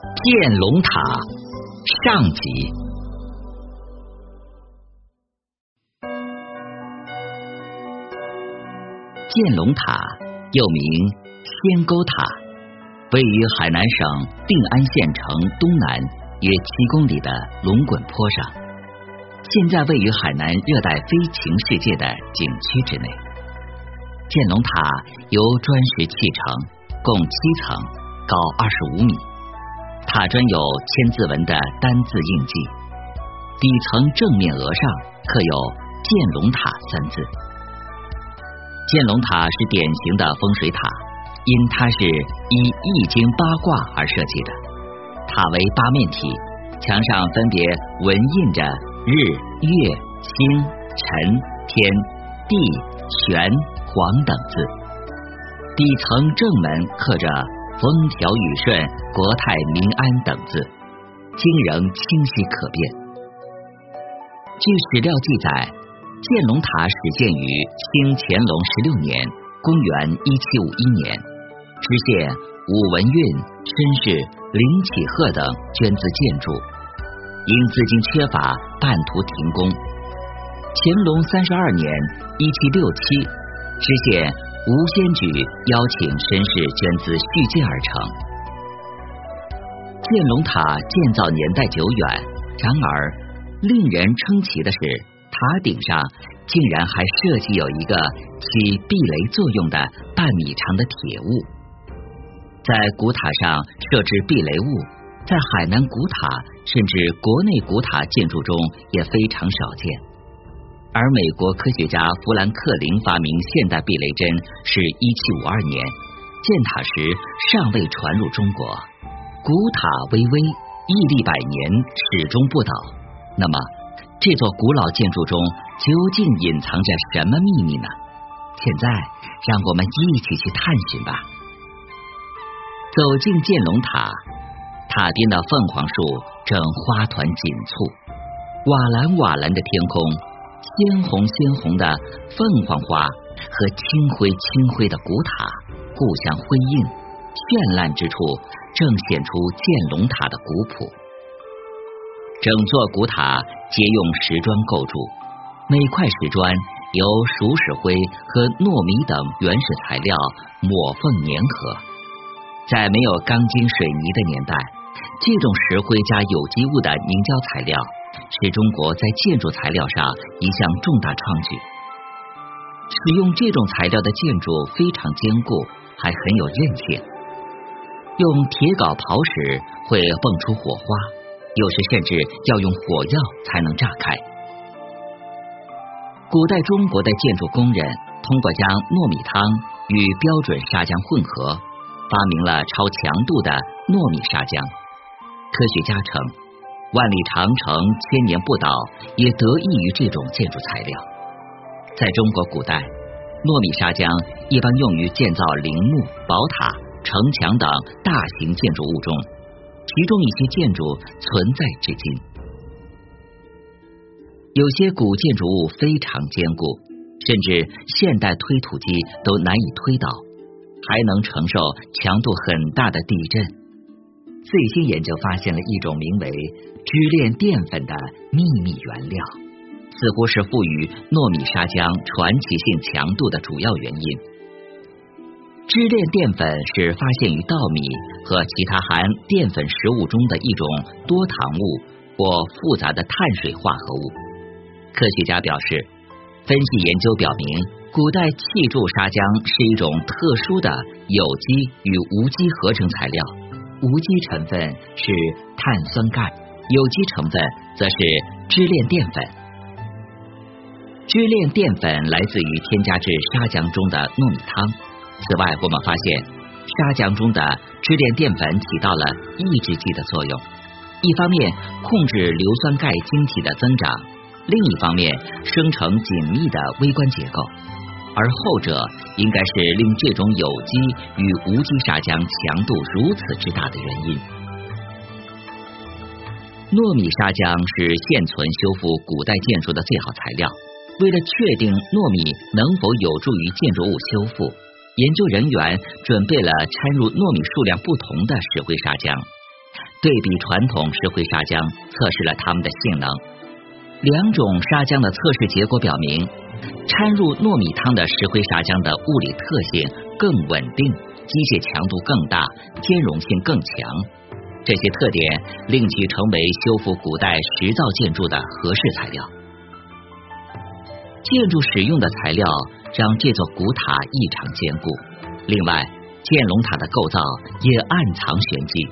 建龙塔上集。建龙塔又名仙沟塔，位于海南省定安县城东南约七公里的龙滚坡上，现在位于海南热带飞禽世界的景区之内。建龙塔由砖石砌成，共七层，高二十五米。塔砖有千字文的单字印记，底层正面额上刻有“建龙塔”三字。建龙塔是典型的风水塔，因它是依易经八卦而设计的。塔为八面体，墙上分别纹印着日、月、星、辰、天、地、玄、黄等字。底层正门刻着。风调雨顺、国泰民安等字，今仍清晰可辨。据史料记载，建龙塔始建于清乾隆十六年（公元一七五一年），知县武文运、绅士林启鹤等捐资建筑，因资金缺乏，半途停工。乾隆三十二年（一七六七），知县。吴先举邀请绅士捐资续建而成。建龙塔建造年代久远，然而令人称奇的是，塔顶上竟然还设计有一个起避雷作用的半米长的铁物。在古塔上设置避雷物，在海南古塔甚至国内古塔建筑中也非常少见。而美国科学家富兰克林发明现代避雷针是一七五二年，建塔时尚未传入中国。古塔巍巍屹立百年，始终不倒。那么，这座古老建筑中究竟隐藏着什么秘密呢？现在，让我们一起去探寻吧。走进建龙塔，塔边的凤凰树正花团锦簇，瓦蓝瓦蓝的天空。鲜红鲜红的凤凰花和青灰青灰的古塔互相辉映，绚烂之处正显出建龙塔的古朴。整座古塔皆用石砖构筑，每块石砖由熟石灰和糯米等原始材料抹缝粘合。在没有钢筋水泥的年代，这种石灰加有机物的凝胶材料。是中国在建筑材料上一项重大创举。使用这种材料的建筑非常坚固，还很有韧性。用铁镐刨时会蹦出火花，有时甚至要用火药才能炸开。古代中国的建筑工人通过将糯米汤与标准砂浆混合，发明了超强度的糯米砂浆。科学家称。万里长城千年不倒，也得益于这种建筑材料。在中国古代，糯米砂浆一般用于建造陵墓、宝塔、城墙等大型建筑物中，其中一些建筑存在至今。有些古建筑物非常坚固，甚至现代推土机都难以推倒，还能承受强度很大的地震。最新研究发现了一种名为支链淀粉的秘密原料，似乎是赋予糯米砂浆传奇性强度的主要原因。支链淀粉是发现于稻米和其他含淀粉食物中的一种多糖物或复杂的碳水化合物。科学家表示，分析研究表明，古代砌柱砂浆是一种特殊的有机与无机合成材料。无机成分是碳酸钙，有机成分则是支链淀粉。支链淀粉来自于添加至砂浆中的糯米汤。此外，我们发现砂浆中的支链淀粉起到了抑制剂的作用，一方面控制硫酸钙晶体的增长，另一方面生成紧密的微观结构。而后者应该是令这种有机与无机砂浆强度如此之大的原因。糯米砂浆是现存修复古代建筑的最好材料。为了确定糯米能否有助于建筑物修复，研究人员准备了掺入糯米数量不同的石灰砂浆。对比传统石灰砂浆，测试了它们的性能。两种砂浆的测试结果表明，掺入糯米汤的石灰砂浆的物理特性更稳定，机械强度更大，兼容性更强。这些特点令其成为修复古代石造建筑的合适材料。建筑使用的材料让这座古塔异常坚固。另外，建龙塔的构造也暗藏玄机。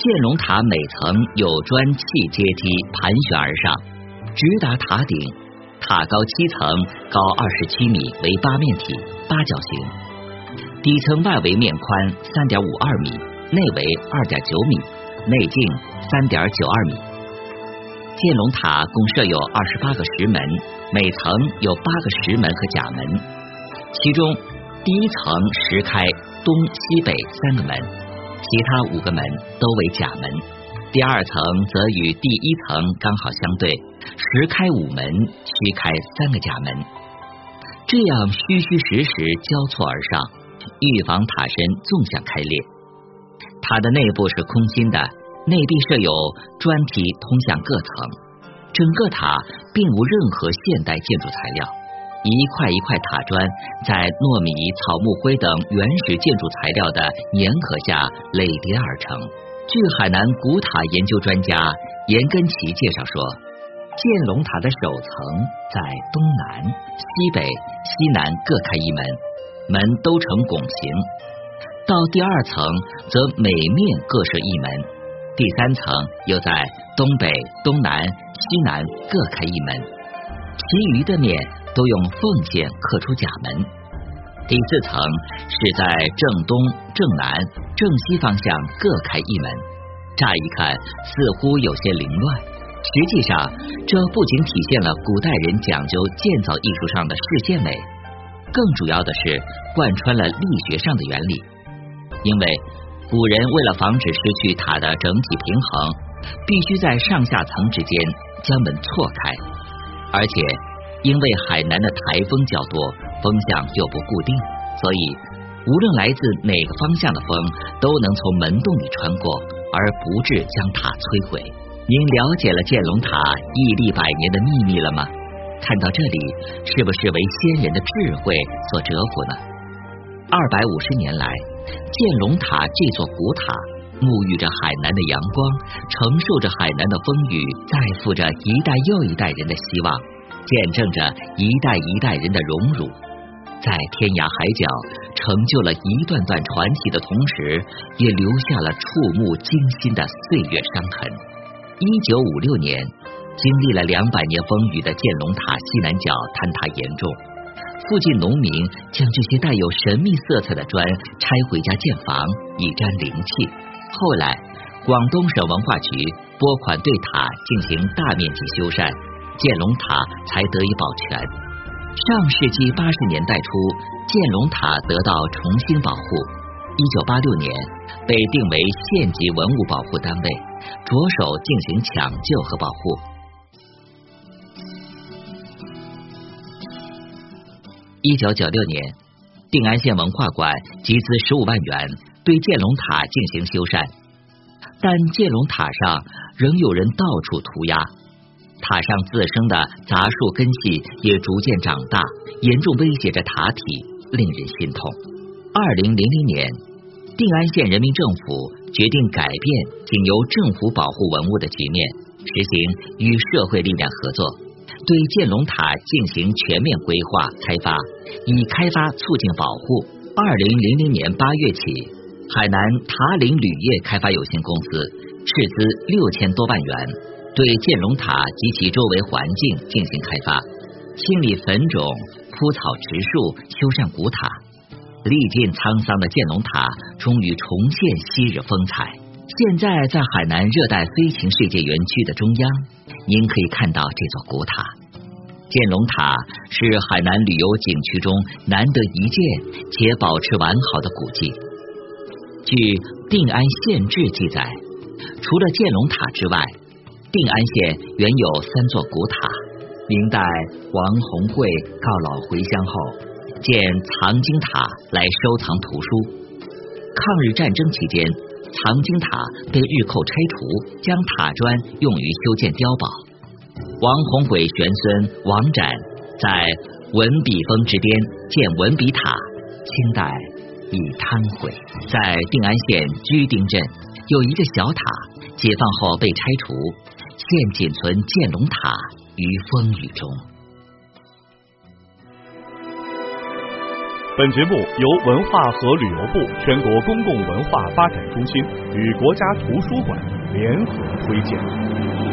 建龙塔每层有砖砌阶梯盘旋而上，直达塔顶。塔高七层，高二十七米，为八面体八角形。底层外围面宽三点五二米，内围二点九米，内径三点九二米。建龙塔共设有二十八个石门，每层有八个石门和甲门。其中第一层石开东西北三个门。其他五个门都为甲门，第二层则与第一层刚好相对，实开五门，虚开三个甲门，这样虚虚实实交错而上，预防塔身纵向开裂。塔的内部是空心的，内壁设有砖梯通向各层，整个塔并无任何现代建筑材料。一块一块塔砖在糯米、草木灰等原始建筑材料的粘合下垒叠而成。据海南古塔研究专家严根奇介绍说，建龙塔的首层在东南、西北、西南各开一门，门都呈拱形；到第二层则每面各设一门，第三层又在东北、东南、西南各开一门，其余的面。都用缝线刻出甲门。第四层是在正东、正南、正西方向各开一门。乍一看似乎有些凌乱，实际上这不仅体现了古代人讲究建造艺术上的视线美，更主要的是贯穿了力学上的原理。因为古人为了防止失去塔的整体平衡，必须在上下层之间将门错开，而且。因为海南的台风较多，风向又不固定，所以无论来自哪个方向的风，都能从门洞里穿过，而不致将塔摧毁。您了解了建龙塔屹立百年的秘密了吗？看到这里，是不是为先人的智慧所折服呢？二百五十年来，建龙塔这座古塔沐浴着海南的阳光，承受着海南的风雨，载负着一代又一代人的希望。见证着一代一代人的荣辱，在天涯海角成就了一段段传奇的同时，也留下了触目惊心的岁月伤痕。一九五六年，经历了两百年风雨的建龙塔西南角坍塌严重，附近农民将这些带有神秘色彩的砖拆回家建房，以沾灵气。后来，广东省文化局拨款对塔进行大面积修缮。建龙塔才得以保全。上世纪八十年代初，建龙塔得到重新保护。一九八六年，被定为县级文物保护单位，着手进行抢救和保护。一九九六年，定安县文化馆集资十五万元，对建龙塔进行修缮，但建龙塔上仍有人到处涂鸦。塔上自生的杂树根系也逐渐长大，严重威胁着塔体，令人心痛。二零零零年，定安县人民政府决定改变仅由政府保护文物的局面，实行与社会力量合作，对建龙塔进行全面规划开发，以开发促进保护。二零零零年八月起，海南塔岭铝业开发有限公司斥资六千多万元。对建龙塔及其周围环境进行开发，清理坟冢、铺草植树、修缮古塔，历尽沧桑的建龙塔终于重现昔日风采。现在在海南热带飞禽世界园区的中央，您可以看到这座古塔。建龙塔是海南旅游景区中难得一见且保持完好的古迹。据《定安县志》记载，除了建龙塔之外，定安县原有三座古塔。明代王弘贵告老回乡后，建藏经塔来收藏图书。抗日战争期间，藏经塔被日寇拆除，将塔砖用于修建碉堡。王宏伟玄孙王展在文笔峰之巅建文笔塔，清代已坍毁。在定安县居丁镇有一个小塔，解放后被拆除，现仅存建龙塔于风雨中。本节目由文化和旅游部全国公共文化发展中心与国家图书馆联合推荐。